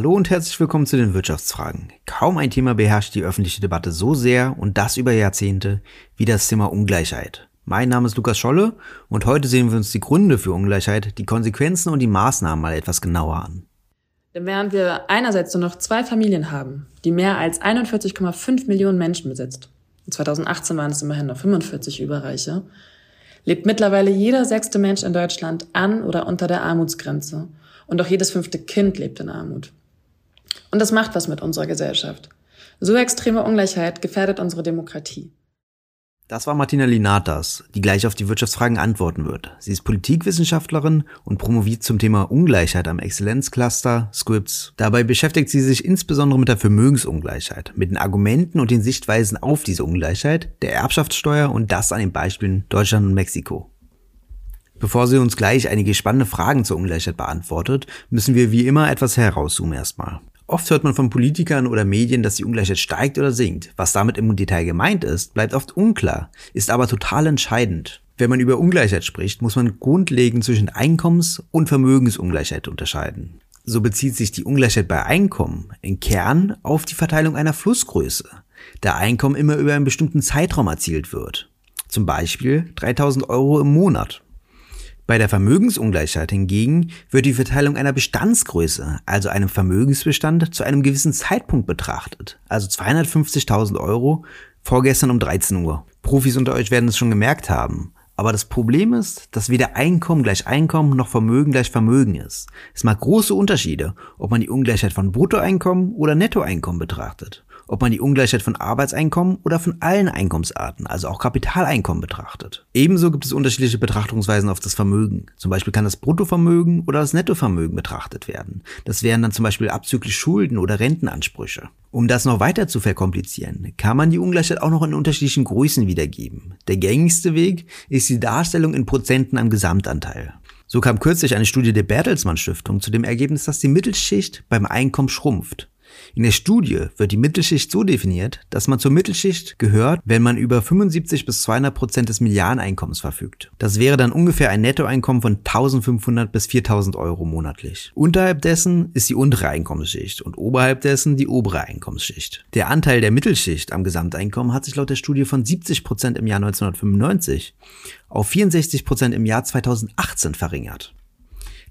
Hallo und herzlich willkommen zu den Wirtschaftsfragen. Kaum ein Thema beherrscht die öffentliche Debatte so sehr und das über Jahrzehnte wie das Thema Ungleichheit. Mein Name ist Lukas Scholle und heute sehen wir uns die Gründe für Ungleichheit, die Konsequenzen und die Maßnahmen mal etwas genauer an. Denn während wir einerseits nur noch zwei Familien haben, die mehr als 41,5 Millionen Menschen besitzt, 2018 waren es immerhin noch 45 Überreiche, lebt mittlerweile jeder sechste Mensch in Deutschland an oder unter der Armutsgrenze und auch jedes fünfte Kind lebt in Armut. Und das macht was mit unserer Gesellschaft. So extreme Ungleichheit gefährdet unsere Demokratie. Das war Martina Linatas, die gleich auf die Wirtschaftsfragen antworten wird. Sie ist Politikwissenschaftlerin und promoviert zum Thema Ungleichheit am Exzellenzcluster Scripts. Dabei beschäftigt sie sich insbesondere mit der Vermögensungleichheit, mit den Argumenten und den Sichtweisen auf diese Ungleichheit, der Erbschaftssteuer und das an den Beispielen Deutschland und Mexiko. Bevor sie uns gleich einige spannende Fragen zur Ungleichheit beantwortet, müssen wir wie immer etwas herauszoomen erstmal. Oft hört man von Politikern oder Medien, dass die Ungleichheit steigt oder sinkt. Was damit im Detail gemeint ist, bleibt oft unklar, ist aber total entscheidend. Wenn man über Ungleichheit spricht, muss man grundlegend zwischen Einkommens- und Vermögensungleichheit unterscheiden. So bezieht sich die Ungleichheit bei Einkommen im Kern auf die Verteilung einer Flussgröße, da Einkommen immer über einen bestimmten Zeitraum erzielt wird. Zum Beispiel 3000 Euro im Monat. Bei der Vermögensungleichheit hingegen wird die Verteilung einer Bestandsgröße, also einem Vermögensbestand, zu einem gewissen Zeitpunkt betrachtet, also 250.000 Euro vorgestern um 13 Uhr. Profis unter euch werden es schon gemerkt haben. Aber das Problem ist, dass weder Einkommen gleich Einkommen noch Vermögen gleich Vermögen ist. Es mag große Unterschiede, ob man die Ungleichheit von Bruttoeinkommen oder Nettoeinkommen betrachtet ob man die Ungleichheit von Arbeitseinkommen oder von allen Einkommensarten, also auch Kapitaleinkommen betrachtet. Ebenso gibt es unterschiedliche Betrachtungsweisen auf das Vermögen. Zum Beispiel kann das Bruttovermögen oder das Nettovermögen betrachtet werden. Das wären dann zum Beispiel abzüglich Schulden oder Rentenansprüche. Um das noch weiter zu verkomplizieren, kann man die Ungleichheit auch noch in unterschiedlichen Größen wiedergeben. Der gängigste Weg ist die Darstellung in Prozenten am Gesamtanteil. So kam kürzlich eine Studie der Bertelsmann Stiftung zu dem Ergebnis, dass die Mittelschicht beim Einkommen schrumpft. In der Studie wird die Mittelschicht so definiert, dass man zur Mittelschicht gehört, wenn man über 75 bis 200 Prozent des Medianeinkommens verfügt. Das wäre dann ungefähr ein Nettoeinkommen von 1500 bis 4000 Euro monatlich. Unterhalb dessen ist die untere Einkommensschicht und oberhalb dessen die obere Einkommensschicht. Der Anteil der Mittelschicht am Gesamteinkommen hat sich laut der Studie von 70 Prozent im Jahr 1995 auf 64 Prozent im Jahr 2018 verringert.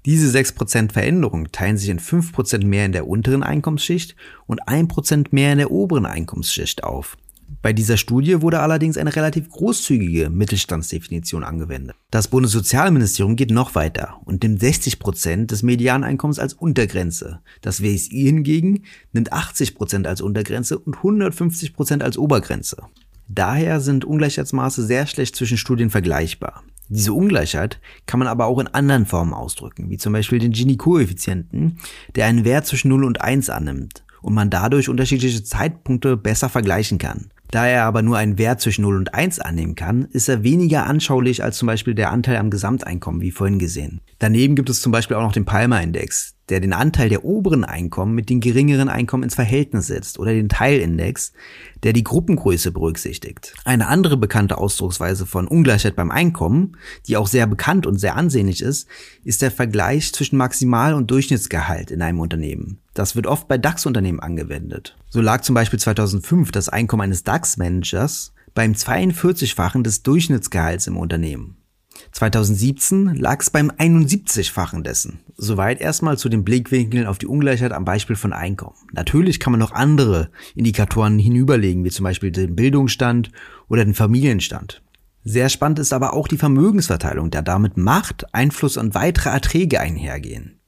Diese 6% Veränderung teilen sich in 5% mehr in der unteren Einkommensschicht und 1% mehr in der oberen Einkommensschicht auf. Bei dieser Studie wurde allerdings eine relativ großzügige Mittelstandsdefinition angewendet. Das Bundessozialministerium geht noch weiter und nimmt 60% des Medianeinkommens als Untergrenze. Das WSI hingegen nimmt 80% als Untergrenze und 150% als Obergrenze. Daher sind Ungleichheitsmaße sehr schlecht zwischen Studien vergleichbar. Diese Ungleichheit kann man aber auch in anderen Formen ausdrücken, wie zum Beispiel den Gini-Koeffizienten, der einen Wert zwischen 0 und 1 annimmt und man dadurch unterschiedliche Zeitpunkte besser vergleichen kann. Da er aber nur einen Wert zwischen 0 und 1 annehmen kann, ist er weniger anschaulich als zum Beispiel der Anteil am Gesamteinkommen, wie vorhin gesehen. Daneben gibt es zum Beispiel auch noch den Palmer-Index, der den Anteil der oberen Einkommen mit den geringeren Einkommen ins Verhältnis setzt oder den Teilindex, der die Gruppengröße berücksichtigt. Eine andere bekannte Ausdrucksweise von Ungleichheit beim Einkommen, die auch sehr bekannt und sehr ansehnlich ist, ist der Vergleich zwischen Maximal- und Durchschnittsgehalt in einem Unternehmen. Das wird oft bei DAX-Unternehmen angewendet. So lag zum Beispiel 2005 das Einkommen eines DAX-Managers beim 42-fachen des Durchschnittsgehalts im Unternehmen. 2017 lag es beim 71-fachen dessen. Soweit erstmal zu den Blickwinkeln auf die Ungleichheit am Beispiel von Einkommen. Natürlich kann man noch andere Indikatoren hinüberlegen, wie zum Beispiel den Bildungsstand oder den Familienstand. Sehr spannend ist aber auch die Vermögensverteilung, da damit Macht, Einfluss und weitere Erträge einhergehen.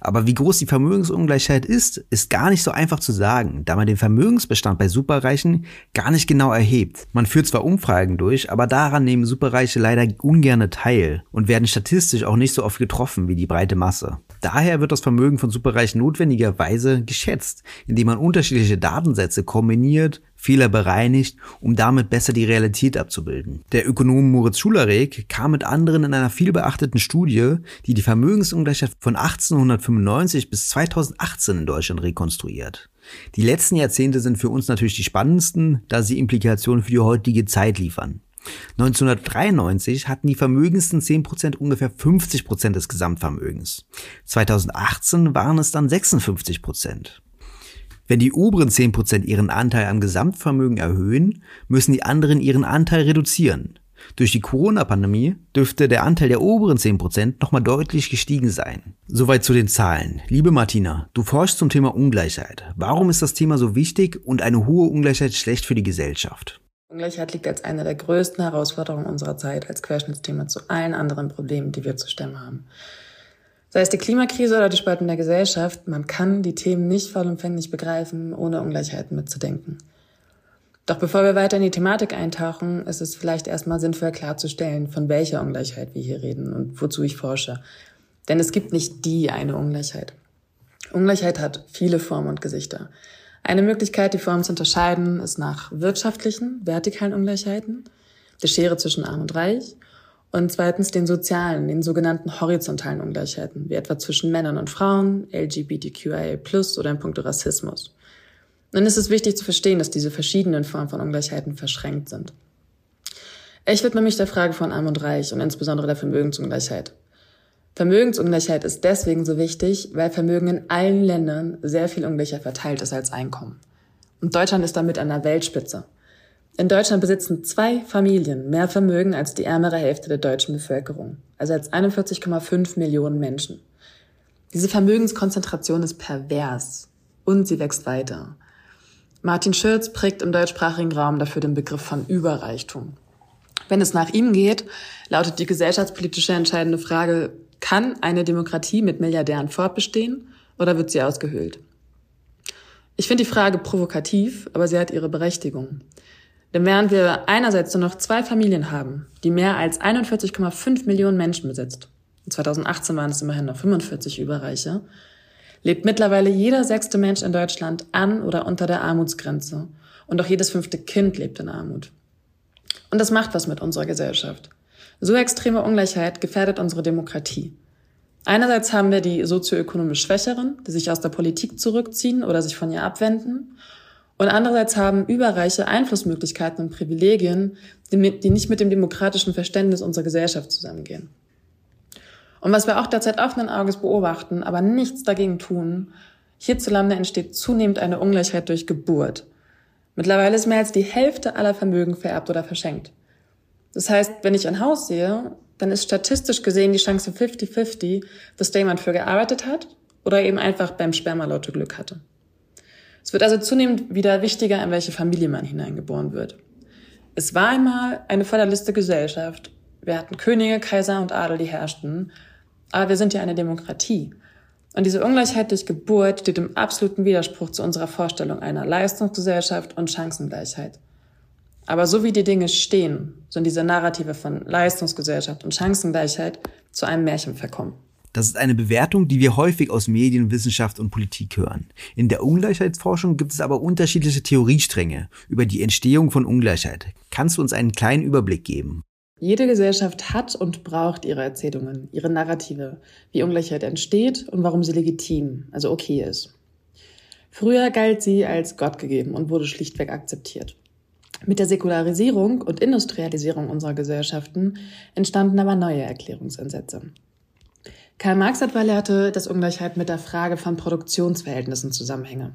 Aber wie groß die Vermögensungleichheit ist, ist gar nicht so einfach zu sagen, da man den Vermögensbestand bei Superreichen gar nicht genau erhebt. Man führt zwar Umfragen durch, aber daran nehmen Superreiche leider ungerne teil und werden statistisch auch nicht so oft getroffen wie die breite Masse. Daher wird das Vermögen von Superreichen notwendigerweise geschätzt, indem man unterschiedliche Datensätze kombiniert, Fehler bereinigt, um damit besser die Realität abzubilden. Der Ökonom Moritz Schulerek kam mit anderen in einer vielbeachteten Studie, die die Vermögensungleichheit von 1895 bis 2018 in Deutschland rekonstruiert. Die letzten Jahrzehnte sind für uns natürlich die spannendsten, da sie Implikationen für die heutige Zeit liefern. 1993 hatten die vermögendsten 10% ungefähr 50% des Gesamtvermögens. 2018 waren es dann 56%. Wenn die oberen 10% ihren Anteil am Gesamtvermögen erhöhen, müssen die anderen ihren Anteil reduzieren. Durch die Corona-Pandemie dürfte der Anteil der oberen 10% nochmal deutlich gestiegen sein. Soweit zu den Zahlen. Liebe Martina, du forschst zum Thema Ungleichheit. Warum ist das Thema so wichtig und eine hohe Ungleichheit schlecht für die Gesellschaft? Ungleichheit liegt als eine der größten Herausforderungen unserer Zeit als Querschnittsthema zu allen anderen Problemen, die wir zu stemmen haben. Sei es die Klimakrise oder die Spalten der Gesellschaft, man kann die Themen nicht vollumfänglich begreifen, ohne Ungleichheiten mitzudenken. Doch bevor wir weiter in die Thematik eintauchen, ist es vielleicht erstmal sinnvoll klarzustellen, von welcher Ungleichheit wir hier reden und wozu ich forsche. Denn es gibt nicht die eine Ungleichheit. Ungleichheit hat viele Formen und Gesichter. Eine Möglichkeit, die Formen zu unterscheiden, ist nach wirtschaftlichen, vertikalen Ungleichheiten, der Schere zwischen Arm und Reich, und zweitens den sozialen, den sogenannten horizontalen Ungleichheiten, wie etwa zwischen Männern und Frauen, LGBTQIA+, oder in puncto Rassismus. Dann ist es wichtig zu verstehen, dass diese verschiedenen Formen von Ungleichheiten verschränkt sind. Ich widme mich der Frage von Arm und Reich und insbesondere der Vermögensungleichheit. Vermögensungleichheit ist deswegen so wichtig, weil Vermögen in allen Ländern sehr viel ungleicher verteilt ist als Einkommen. Und Deutschland ist damit an der Weltspitze. In Deutschland besitzen zwei Familien mehr Vermögen als die ärmere Hälfte der deutschen Bevölkerung, also als 41,5 Millionen Menschen. Diese Vermögenskonzentration ist pervers und sie wächst weiter. Martin Schürz prägt im deutschsprachigen Raum dafür den Begriff von Überreichtum. Wenn es nach ihm geht, lautet die gesellschaftspolitische entscheidende Frage, kann eine Demokratie mit Milliardären fortbestehen oder wird sie ausgehöhlt? Ich finde die Frage provokativ, aber sie hat ihre Berechtigung. Denn während wir einerseits nur noch zwei Familien haben, die mehr als 41,5 Millionen Menschen besitzt, 2018 waren es immerhin noch 45 Überreiche, lebt mittlerweile jeder sechste Mensch in Deutschland an oder unter der Armutsgrenze. Und auch jedes fünfte Kind lebt in Armut. Und das macht was mit unserer Gesellschaft. So extreme Ungleichheit gefährdet unsere Demokratie. Einerseits haben wir die sozioökonomisch Schwächeren, die sich aus der Politik zurückziehen oder sich von ihr abwenden. Und andererseits haben Überreiche Einflussmöglichkeiten und Privilegien, die, nicht mit dem demokratischen Verständnis unserer Gesellschaft zusammengehen. Und was wir auch derzeit offenen Auges beobachten, aber nichts dagegen tun, hierzulande entsteht zunehmend eine Ungleichheit durch Geburt. Mittlerweile ist mehr als die Hälfte aller Vermögen vererbt oder verschenkt. Das heißt, wenn ich ein Haus sehe, dann ist statistisch gesehen die Chance 50-50, dass da jemand für gearbeitet hat oder eben einfach beim Spermalotto Glück hatte. Es wird also zunehmend wieder wichtiger, in welche Familie man hineingeboren wird. Es war einmal eine Vorderliste Gesellschaft. Wir hatten Könige, Kaiser und Adel, die herrschten. Aber wir sind ja eine Demokratie. Und diese Ungleichheit durch Geburt steht im absoluten Widerspruch zu unserer Vorstellung einer Leistungsgesellschaft und Chancengleichheit. Aber so wie die Dinge stehen, sind diese Narrative von Leistungsgesellschaft und Chancengleichheit zu einem Märchen verkommen. Das ist eine Bewertung, die wir häufig aus Medien, Wissenschaft und Politik hören. In der Ungleichheitsforschung gibt es aber unterschiedliche Theoriestränge über die Entstehung von Ungleichheit. Kannst du uns einen kleinen Überblick geben? Jede Gesellschaft hat und braucht ihre Erzählungen, ihre Narrative, wie Ungleichheit entsteht und warum sie legitim, also okay ist. Früher galt sie als Gott gegeben und wurde schlichtweg akzeptiert. Mit der Säkularisierung und Industrialisierung unserer Gesellschaften entstanden aber neue Erklärungsansätze. Karl Marx etwa lehrte, dass Ungleichheit mit der Frage von Produktionsverhältnissen zusammenhänge.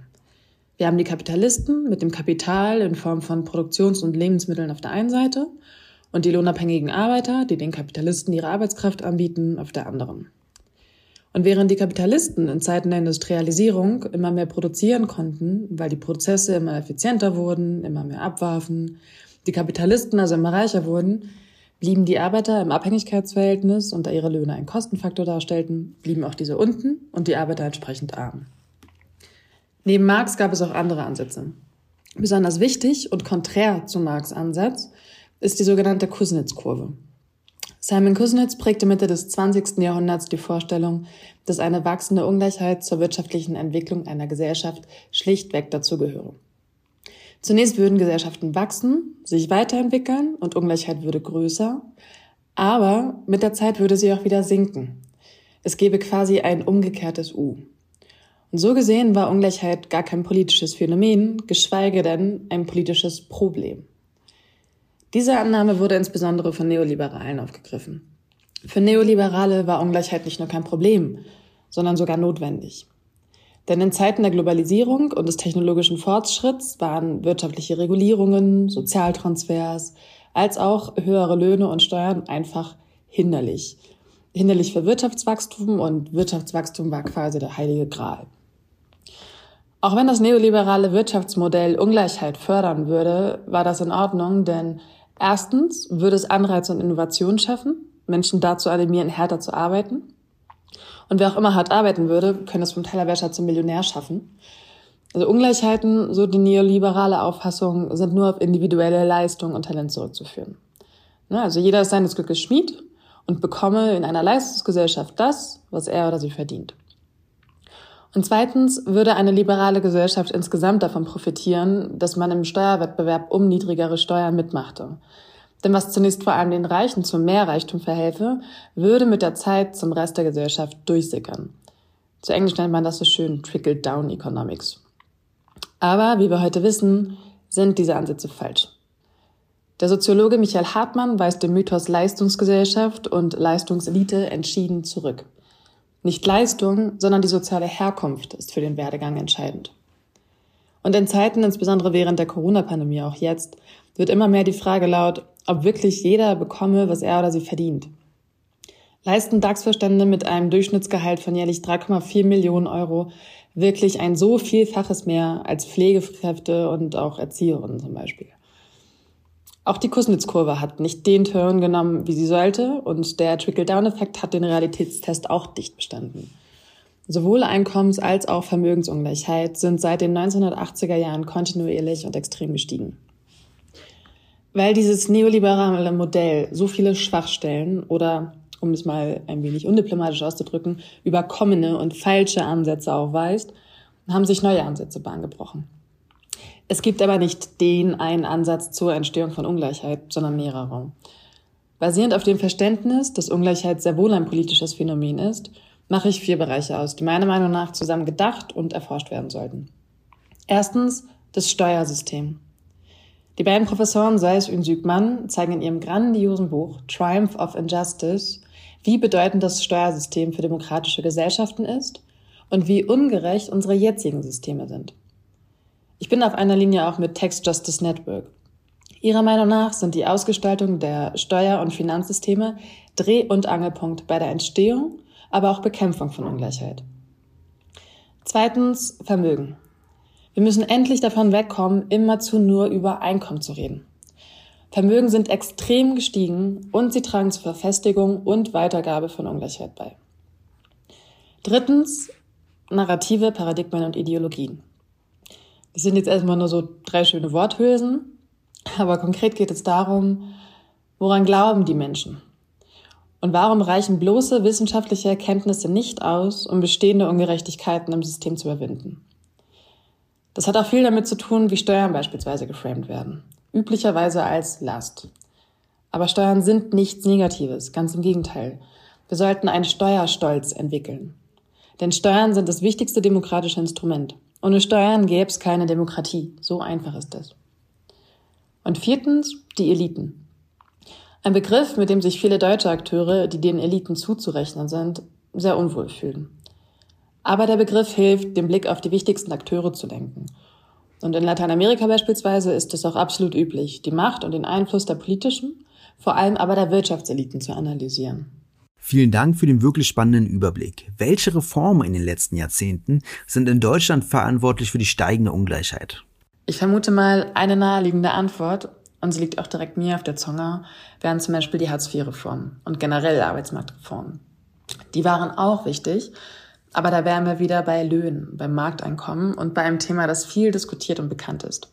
Wir haben die Kapitalisten mit dem Kapital in Form von Produktions- und Lebensmitteln auf der einen Seite und die lohnabhängigen Arbeiter, die den Kapitalisten ihre Arbeitskraft anbieten, auf der anderen. Und während die Kapitalisten in Zeiten der Industrialisierung immer mehr produzieren konnten, weil die Prozesse immer effizienter wurden, immer mehr abwarfen, die Kapitalisten also immer reicher wurden, blieben die Arbeiter im Abhängigkeitsverhältnis und da ihre Löhne einen Kostenfaktor darstellten, blieben auch diese unten und die Arbeiter entsprechend arm. Neben Marx gab es auch andere Ansätze. Besonders wichtig und konträr zu Marx Ansatz ist die sogenannte Kuznets-Kurve. Simon Kuznets prägte Mitte des 20. Jahrhunderts die Vorstellung, dass eine wachsende Ungleichheit zur wirtschaftlichen Entwicklung einer Gesellschaft schlichtweg dazugehöre. Zunächst würden Gesellschaften wachsen, sich weiterentwickeln und Ungleichheit würde größer, aber mit der Zeit würde sie auch wieder sinken. Es gäbe quasi ein umgekehrtes U. Und so gesehen war Ungleichheit gar kein politisches Phänomen, geschweige denn ein politisches Problem. Diese Annahme wurde insbesondere von Neoliberalen aufgegriffen. Für Neoliberale war Ungleichheit nicht nur kein Problem, sondern sogar notwendig. Denn in Zeiten der Globalisierung und des technologischen Fortschritts waren wirtschaftliche Regulierungen, Sozialtransfers als auch höhere Löhne und Steuern einfach hinderlich. Hinderlich für Wirtschaftswachstum und Wirtschaftswachstum war quasi der heilige Gral. Auch wenn das neoliberale Wirtschaftsmodell Ungleichheit fördern würde, war das in Ordnung, denn erstens würde es Anreize und Innovation schaffen, Menschen dazu animieren, härter zu arbeiten. Und wer auch immer hart arbeiten würde, könnte es vom Tellerwäscher zum Millionär schaffen. Also Ungleichheiten, so die neoliberale Auffassung, sind nur auf individuelle Leistung und Talent zurückzuführen. Ne, also jeder ist seines Glückes Schmied und bekomme in einer Leistungsgesellschaft das, was er oder sie verdient. Und zweitens würde eine liberale Gesellschaft insgesamt davon profitieren, dass man im Steuerwettbewerb um niedrigere Steuern mitmachte. Denn was zunächst vor allem den Reichen zu mehr Reichtum verhelfe, würde mit der Zeit zum Rest der Gesellschaft durchsickern. Zu Englisch nennt man das so schön Trickle-Down Economics. Aber wie wir heute wissen, sind diese Ansätze falsch. Der Soziologe Michael Hartmann weist den Mythos Leistungsgesellschaft und Leistungselite entschieden zurück. Nicht Leistung, sondern die soziale Herkunft ist für den Werdegang entscheidend. Und in Zeiten, insbesondere während der Corona-Pandemie auch jetzt, wird immer mehr die Frage laut, ob wirklich jeder bekomme, was er oder sie verdient. Leisten DAX-Verstände mit einem Durchschnittsgehalt von jährlich 3,4 Millionen Euro wirklich ein so vielfaches mehr als Pflegekräfte und auch Erzieherinnen zum Beispiel. Auch die Kussnitz-Kurve hat nicht den Turn genommen, wie sie sollte, und der Trickle-Down-Effekt hat den Realitätstest auch dicht bestanden. Sowohl Einkommens- als auch Vermögensungleichheit sind seit den 1980er Jahren kontinuierlich und extrem gestiegen. Weil dieses neoliberale Modell so viele Schwachstellen oder, um es mal ein wenig undiplomatisch auszudrücken, überkommene und falsche Ansätze aufweist, haben sich neue Ansätze bahngebrochen. Es gibt aber nicht den einen Ansatz zur Entstehung von Ungleichheit, sondern mehrere. Basierend auf dem Verständnis, dass Ungleichheit sehr wohl ein politisches Phänomen ist, mache ich vier Bereiche aus, die meiner Meinung nach zusammen gedacht und erforscht werden sollten. Erstens das Steuersystem. Die beiden Professoren Seis und Sügmann zeigen in ihrem grandiosen Buch Triumph of Injustice, wie bedeutend das Steuersystem für demokratische Gesellschaften ist und wie ungerecht unsere jetzigen Systeme sind. Ich bin auf einer Linie auch mit Tax Justice Network. Ihrer Meinung nach sind die Ausgestaltung der Steuer- und Finanzsysteme Dreh- und Angelpunkt bei der Entstehung, aber auch Bekämpfung von Ungleichheit. Zweitens Vermögen. Wir müssen endlich davon wegkommen, immerzu nur über Einkommen zu reden. Vermögen sind extrem gestiegen und sie tragen zur Verfestigung und Weitergabe von Ungleichheit bei. Drittens, Narrative, Paradigmen und Ideologien. Das sind jetzt erstmal nur so drei schöne Worthülsen, aber konkret geht es darum, woran glauben die Menschen? Und warum reichen bloße wissenschaftliche Erkenntnisse nicht aus, um bestehende Ungerechtigkeiten im System zu überwinden? Das hat auch viel damit zu tun, wie Steuern beispielsweise geframed werden. Üblicherweise als Last. Aber Steuern sind nichts Negatives, ganz im Gegenteil. Wir sollten einen Steuerstolz entwickeln. Denn Steuern sind das wichtigste demokratische Instrument. Ohne Steuern gäbe es keine Demokratie. So einfach ist es. Und viertens, die Eliten. Ein Begriff, mit dem sich viele deutsche Akteure, die den Eliten zuzurechnen sind, sehr unwohl fühlen. Aber der Begriff hilft, den Blick auf die wichtigsten Akteure zu lenken. Und in Lateinamerika beispielsweise ist es auch absolut üblich, die Macht und den Einfluss der politischen, vor allem aber der Wirtschaftseliten zu analysieren. Vielen Dank für den wirklich spannenden Überblick. Welche Reformen in den letzten Jahrzehnten sind in Deutschland verantwortlich für die steigende Ungleichheit? Ich vermute mal eine naheliegende Antwort, und sie liegt auch direkt mir auf der Zunge, wären zum Beispiel die Hartz-IV-Reformen und generell Arbeitsmarktreformen. Die waren auch wichtig, aber da wären wir wieder bei Löhnen, beim Markteinkommen und bei einem Thema, das viel diskutiert und bekannt ist.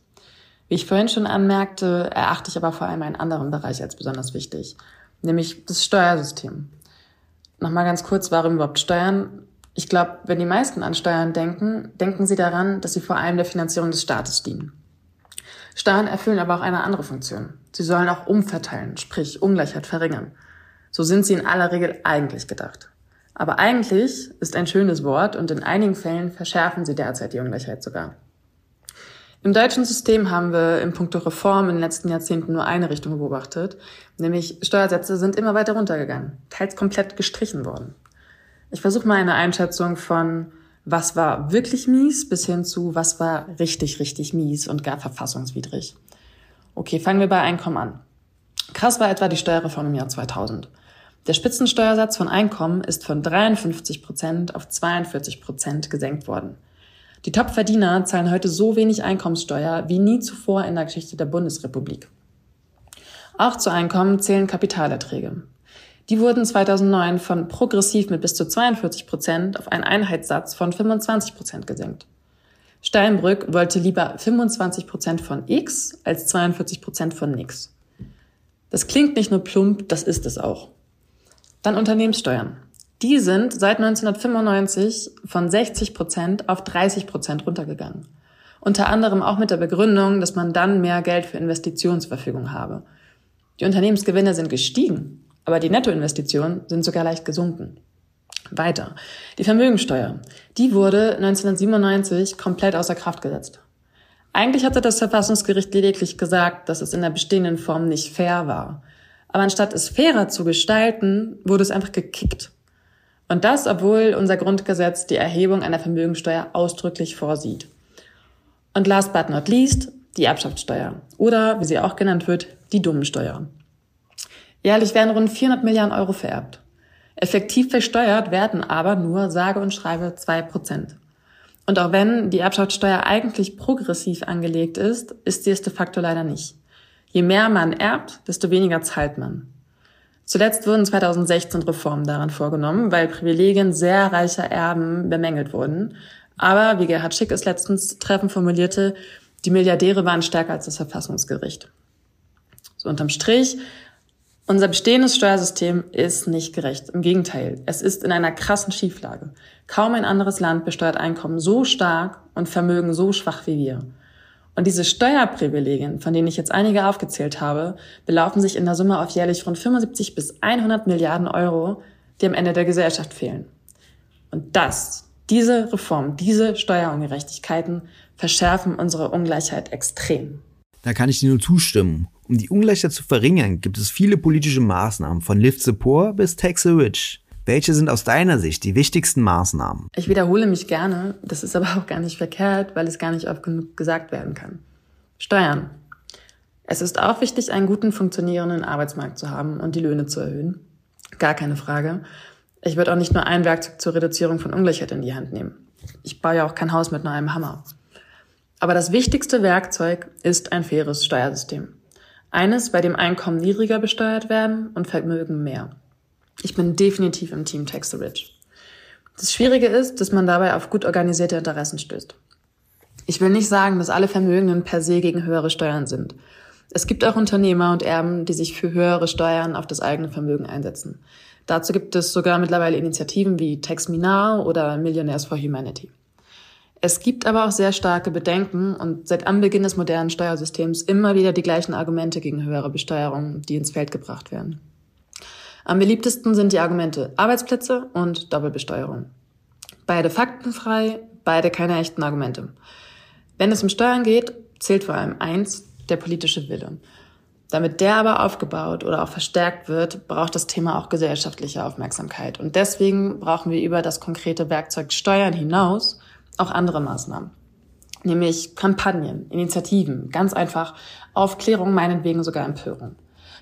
Wie ich vorhin schon anmerkte, erachte ich aber vor allem einen anderen Bereich als besonders wichtig, nämlich das Steuersystem. Nochmal ganz kurz, warum überhaupt Steuern? Ich glaube, wenn die meisten an Steuern denken, denken sie daran, dass sie vor allem der Finanzierung des Staates dienen. Steuern erfüllen aber auch eine andere Funktion. Sie sollen auch umverteilen, sprich Ungleichheit verringern. So sind sie in aller Regel eigentlich gedacht. Aber eigentlich ist ein schönes Wort und in einigen Fällen verschärfen sie derzeit die Ungleichheit sogar. Im deutschen System haben wir im Punkto Reform in den letzten Jahrzehnten nur eine Richtung beobachtet, nämlich Steuersätze sind immer weiter runtergegangen, teils komplett gestrichen worden. Ich versuche mal eine Einschätzung von was war wirklich mies bis hin zu was war richtig, richtig mies und gar verfassungswidrig. Okay, fangen wir bei Einkommen an. Krass war etwa die Steuerreform im Jahr 2000. Der Spitzensteuersatz von Einkommen ist von 53 Prozent auf 42 Prozent gesenkt worden. Die Topverdiener zahlen heute so wenig Einkommenssteuer wie nie zuvor in der Geschichte der Bundesrepublik. Auch zu Einkommen zählen Kapitalerträge. Die wurden 2009 von progressiv mit bis zu 42 Prozent auf einen Einheitssatz von 25 Prozent gesenkt. Steinbrück wollte lieber 25 Prozent von X als 42 Prozent von nix. Das klingt nicht nur plump, das ist es auch. Dann Unternehmenssteuern. Die sind seit 1995 von 60 Prozent auf 30 Prozent runtergegangen. Unter anderem auch mit der Begründung, dass man dann mehr Geld für Investitionen zur Verfügung habe. Die Unternehmensgewinne sind gestiegen, aber die Nettoinvestitionen sind sogar leicht gesunken. Weiter. Die Vermögensteuer. Die wurde 1997 komplett außer Kraft gesetzt. Eigentlich hatte das Verfassungsgericht lediglich gesagt, dass es in der bestehenden Form nicht fair war. Aber anstatt es fairer zu gestalten, wurde es einfach gekickt. Und das, obwohl unser Grundgesetz die Erhebung einer Vermögensteuer ausdrücklich vorsieht. Und last but not least, die Erbschaftssteuer. Oder, wie sie auch genannt wird, die Dummensteuer. Jährlich werden rund 400 Milliarden Euro vererbt. Effektiv versteuert werden aber nur sage und schreibe zwei Prozent. Und auch wenn die Erbschaftssteuer eigentlich progressiv angelegt ist, ist sie es de facto leider nicht. Je mehr man erbt, desto weniger zahlt man. Zuletzt wurden 2016 Reformen daran vorgenommen, weil Privilegien sehr reicher Erben bemängelt wurden. Aber, wie Gerhard Schick es letztens treffend formulierte, die Milliardäre waren stärker als das Verfassungsgericht. So unterm Strich, unser bestehendes Steuersystem ist nicht gerecht. Im Gegenteil, es ist in einer krassen Schieflage. Kaum ein anderes Land besteuert Einkommen so stark und Vermögen so schwach wie wir. Und diese Steuerprivilegien, von denen ich jetzt einige aufgezählt habe, belaufen sich in der Summe auf jährlich rund 75 bis 100 Milliarden Euro, die am Ende der Gesellschaft fehlen. Und das, diese Reform, diese Steuerungerechtigkeiten verschärfen unsere Ungleichheit extrem. Da kann ich dir nur zustimmen. Um die Ungleichheit zu verringern, gibt es viele politische Maßnahmen, von Lift the Poor bis Tax the Rich. Welche sind aus deiner Sicht die wichtigsten Maßnahmen? Ich wiederhole mich gerne, das ist aber auch gar nicht verkehrt, weil es gar nicht oft genug gesagt werden kann. Steuern. Es ist auch wichtig, einen guten funktionierenden Arbeitsmarkt zu haben und die Löhne zu erhöhen. Gar keine Frage. Ich würde auch nicht nur ein Werkzeug zur Reduzierung von Ungleichheit in die Hand nehmen. Ich baue ja auch kein Haus mit nur einem Hammer. Aber das wichtigste Werkzeug ist ein faires Steuersystem. Eines, bei dem Einkommen niedriger besteuert werden und Vermögen mehr. Ich bin definitiv im Team Tax the Rich. Das Schwierige ist, dass man dabei auf gut organisierte Interessen stößt. Ich will nicht sagen, dass alle Vermögenden per se gegen höhere Steuern sind. Es gibt auch Unternehmer und Erben, die sich für höhere Steuern auf das eigene Vermögen einsetzen. Dazu gibt es sogar mittlerweile Initiativen wie Tax Now oder Millionaires for Humanity. Es gibt aber auch sehr starke Bedenken und seit Anbeginn des modernen Steuersystems immer wieder die gleichen Argumente gegen höhere Besteuerung, die ins Feld gebracht werden. Am beliebtesten sind die Argumente Arbeitsplätze und Doppelbesteuerung. Beide faktenfrei, beide keine echten Argumente. Wenn es um Steuern geht, zählt vor allem eins, der politische Wille. Damit der aber aufgebaut oder auch verstärkt wird, braucht das Thema auch gesellschaftliche Aufmerksamkeit. Und deswegen brauchen wir über das konkrete Werkzeug Steuern hinaus auch andere Maßnahmen. Nämlich Kampagnen, Initiativen, ganz einfach Aufklärung, meinetwegen sogar Empörung.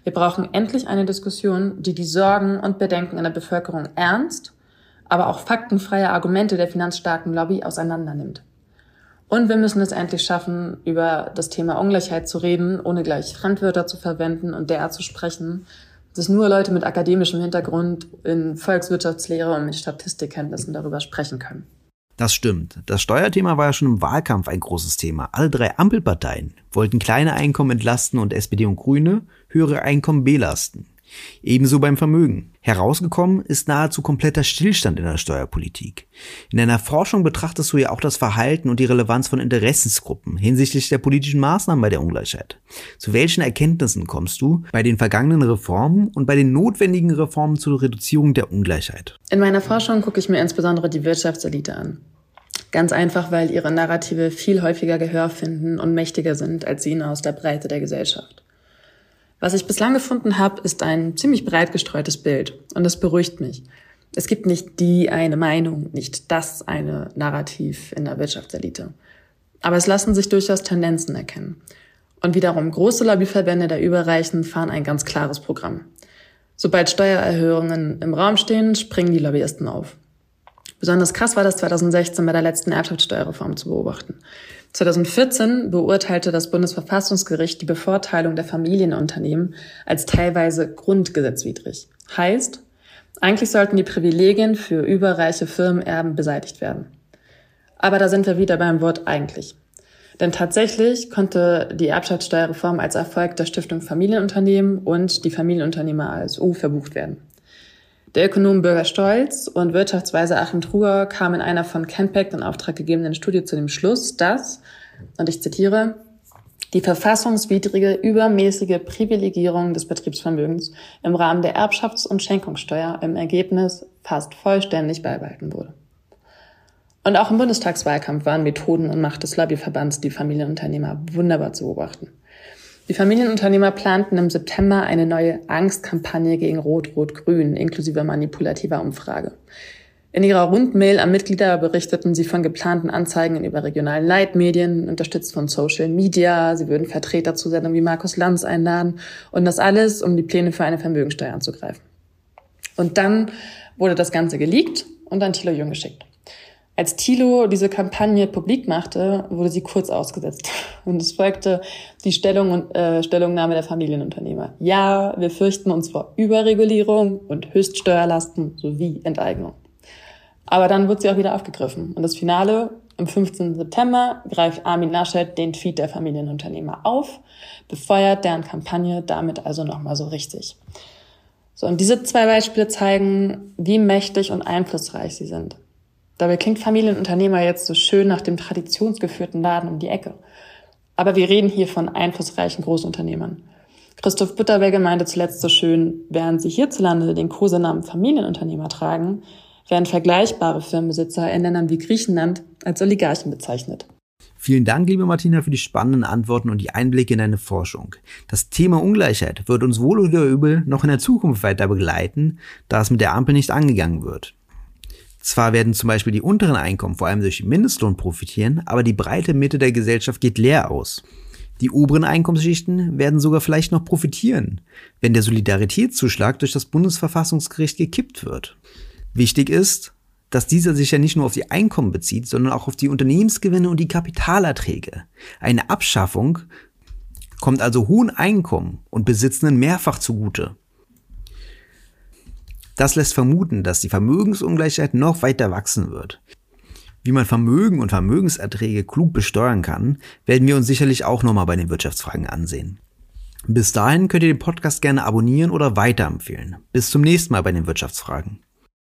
Wir brauchen endlich eine Diskussion, die die Sorgen und Bedenken in der Bevölkerung ernst, aber auch faktenfreie Argumente der finanzstarken Lobby auseinandernimmt. Und wir müssen es endlich schaffen, über das Thema Ungleichheit zu reden, ohne gleich Fremdwörter zu verwenden und derart zu sprechen, dass nur Leute mit akademischem Hintergrund in Volkswirtschaftslehre und mit Statistikkenntnissen darüber sprechen können. Das stimmt. Das Steuerthema war ja schon im Wahlkampf ein großes Thema. Alle drei Ampelparteien wollten kleine Einkommen entlasten und SPD und Grüne höhere Einkommen belasten. Ebenso beim Vermögen. Herausgekommen ist nahezu kompletter Stillstand in der Steuerpolitik. In einer Forschung betrachtest du ja auch das Verhalten und die Relevanz von Interessensgruppen hinsichtlich der politischen Maßnahmen bei der Ungleichheit. Zu welchen Erkenntnissen kommst du bei den vergangenen Reformen und bei den notwendigen Reformen zur Reduzierung der Ungleichheit? In meiner Forschung gucke ich mir insbesondere die Wirtschaftselite an. Ganz einfach, weil ihre Narrative viel häufiger Gehör finden und mächtiger sind als jene aus der Breite der Gesellschaft. Was ich bislang gefunden habe, ist ein ziemlich breit gestreutes Bild und das beruhigt mich. Es gibt nicht die eine Meinung, nicht das eine Narrativ in der Wirtschaftselite. Aber es lassen sich durchaus Tendenzen erkennen. Und wiederum große Lobbyverbände der Überreichen fahren ein ganz klares Programm. Sobald Steuererhöhungen im Raum stehen, springen die Lobbyisten auf. Besonders krass war das 2016 bei der letzten Erbschaftssteuerreform zu beobachten. 2014 beurteilte das Bundesverfassungsgericht die Bevorteilung der Familienunternehmen als teilweise grundgesetzwidrig. Heißt, eigentlich sollten die Privilegien für überreiche Firmenerben beseitigt werden. Aber da sind wir wieder beim Wort eigentlich. Denn tatsächlich konnte die Erbschaftssteuerreform als Erfolg der Stiftung Familienunternehmen und die Familienunternehmer als U verbucht werden. Der Ökonom Bürger Stolz und Wirtschaftsweise Achim Truger kamen in einer von Kenpeck in Auftrag gegebenen Studie zu dem Schluss, dass, und ich zitiere, die verfassungswidrige übermäßige Privilegierung des Betriebsvermögens im Rahmen der Erbschafts- und Schenkungssteuer im Ergebnis fast vollständig beibehalten wurde. Und auch im Bundestagswahlkampf waren Methoden und Macht des Lobbyverbands die Familienunternehmer wunderbar zu beobachten. Die Familienunternehmer planten im September eine neue Angstkampagne gegen Rot-Rot-Grün inklusive manipulativer Umfrage. In ihrer Rundmail an Mitglieder berichteten sie von geplanten Anzeigen in überregionalen Leitmedien, unterstützt von Social Media. Sie würden Vertreter zu Sendungen wie Markus Lanz einladen und das alles, um die Pläne für eine Vermögensteuer anzugreifen. Und dann wurde das Ganze geleakt und an Thilo Jung geschickt. Als Thilo diese Kampagne publik machte, wurde sie kurz ausgesetzt. Und es folgte die Stellung und, äh, Stellungnahme der Familienunternehmer. Ja, wir fürchten uns vor Überregulierung und Höchststeuerlasten sowie Enteignung. Aber dann wird sie auch wieder aufgegriffen. Und das Finale, am 15. September greift Armin Laschet den Tweet der Familienunternehmer auf, befeuert deren Kampagne damit also nochmal so richtig. So, und diese zwei Beispiele zeigen, wie mächtig und einflussreich sie sind. Dabei klingt Familienunternehmer jetzt so schön nach dem traditionsgeführten Laden um die Ecke. Aber wir reden hier von einflussreichen Großunternehmern. Christoph Butterwegge meinte zuletzt so schön, während sie hierzulande den Kosenamen Familienunternehmer tragen, werden vergleichbare Firmenbesitzer in Ländern wie Griechenland als Oligarchen bezeichnet. Vielen Dank, liebe Martina, für die spannenden Antworten und die Einblicke in deine Forschung. Das Thema Ungleichheit wird uns wohl oder übel noch in der Zukunft weiter begleiten, da es mit der Ampel nicht angegangen wird. Zwar werden zum Beispiel die unteren Einkommen vor allem durch Mindestlohn profitieren, aber die breite Mitte der Gesellschaft geht leer aus. Die oberen Einkommensschichten werden sogar vielleicht noch profitieren, wenn der Solidaritätszuschlag durch das Bundesverfassungsgericht gekippt wird. Wichtig ist, dass dieser sich ja nicht nur auf die Einkommen bezieht, sondern auch auf die Unternehmensgewinne und die Kapitalerträge. Eine Abschaffung kommt also hohen Einkommen und Besitzenden mehrfach zugute. Das lässt vermuten, dass die Vermögensungleichheit noch weiter wachsen wird. Wie man Vermögen und Vermögenserträge klug besteuern kann, werden wir uns sicherlich auch nochmal bei den Wirtschaftsfragen ansehen. Bis dahin könnt ihr den Podcast gerne abonnieren oder weiterempfehlen. Bis zum nächsten Mal bei den Wirtschaftsfragen.